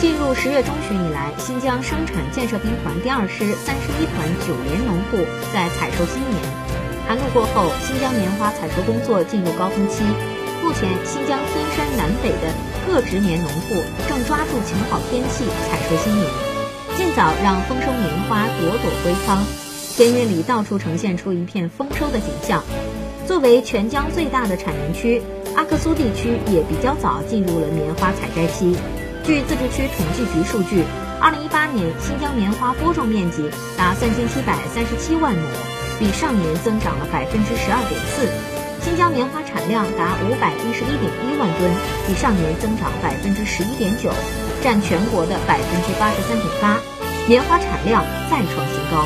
进入十月中旬以来，新疆生产建设兵团第二师三十一团九连农户在采收新棉。寒露过后，新疆棉花采收工作进入高峰期。目前，新疆天山南北的各植棉农户正抓住晴好天气采收新棉，尽早让丰收棉花朵朵归芳。田野里到处呈现出一片丰收的景象。作为全疆最大的产棉区，阿克苏地区也比较早进入了棉花采摘期。据自治区统计局数据，二零一八年新疆棉花播种面积达三千七百三十七万亩，比上年增长了百分之十二点四。新疆棉花产量达五百一十一点一万吨，比上年增长百分之十一点九，占全国的百分之八十三点八，棉花产量再创新高。